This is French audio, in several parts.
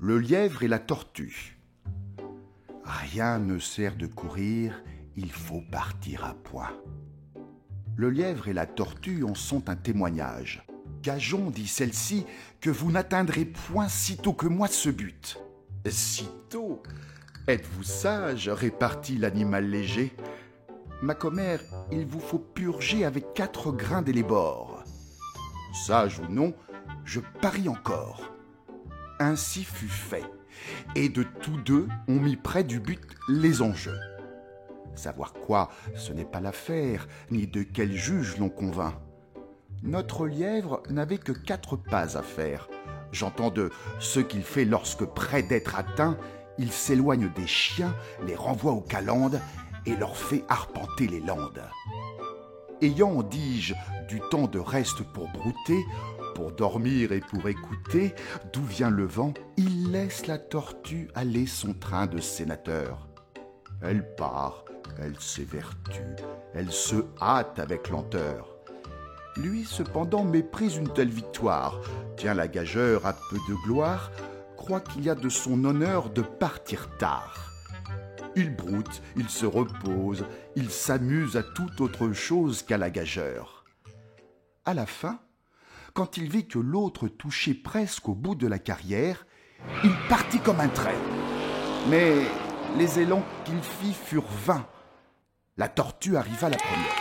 le lièvre et la tortue. Rien ne sert de courir, il faut partir à point. Le lièvre et la tortue en sont un témoignage. Gageons, dit celle-ci, que vous n'atteindrez point sitôt que moi ce but. Sitôt? Êtes-vous sage? répartit l'animal léger. Ma commère, il vous faut purger avec quatre grains d'élébore. Sage ou non, je parie encore. Ainsi fut fait, et de tous deux on mit près du but les enjeux. Savoir quoi, ce n'est pas l'affaire, ni de quel juge l'on convainc. Notre lièvre n'avait que quatre pas à faire. J'entends de ce qu'il fait lorsque, près d'être atteint, il s'éloigne des chiens, les renvoie aux calendes et leur fait arpenter les landes. Ayant, dis-je, du temps de reste pour brouter, pour dormir et pour écouter d'où vient le vent, il laisse la tortue aller son train de sénateur. Elle part, elle s'évertue, elle se hâte avec lenteur. Lui cependant méprise une telle victoire, tient la gageure à peu de gloire, croit qu'il y a de son honneur de partir tard. Il broute, il se repose, il s'amuse à toute autre chose qu'à la gageure. À la fin, quand il vit que l'autre touchait presque au bout de la carrière, il partit comme un trait. Mais les élans qu'il fit furent vains. La tortue arriva la première.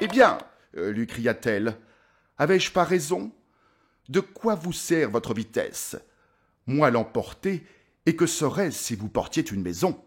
Eh bien, euh, lui cria-t-elle, avais-je pas raison? De quoi vous sert votre vitesse? Moi l'emporter, et que serait-ce si vous portiez une maison?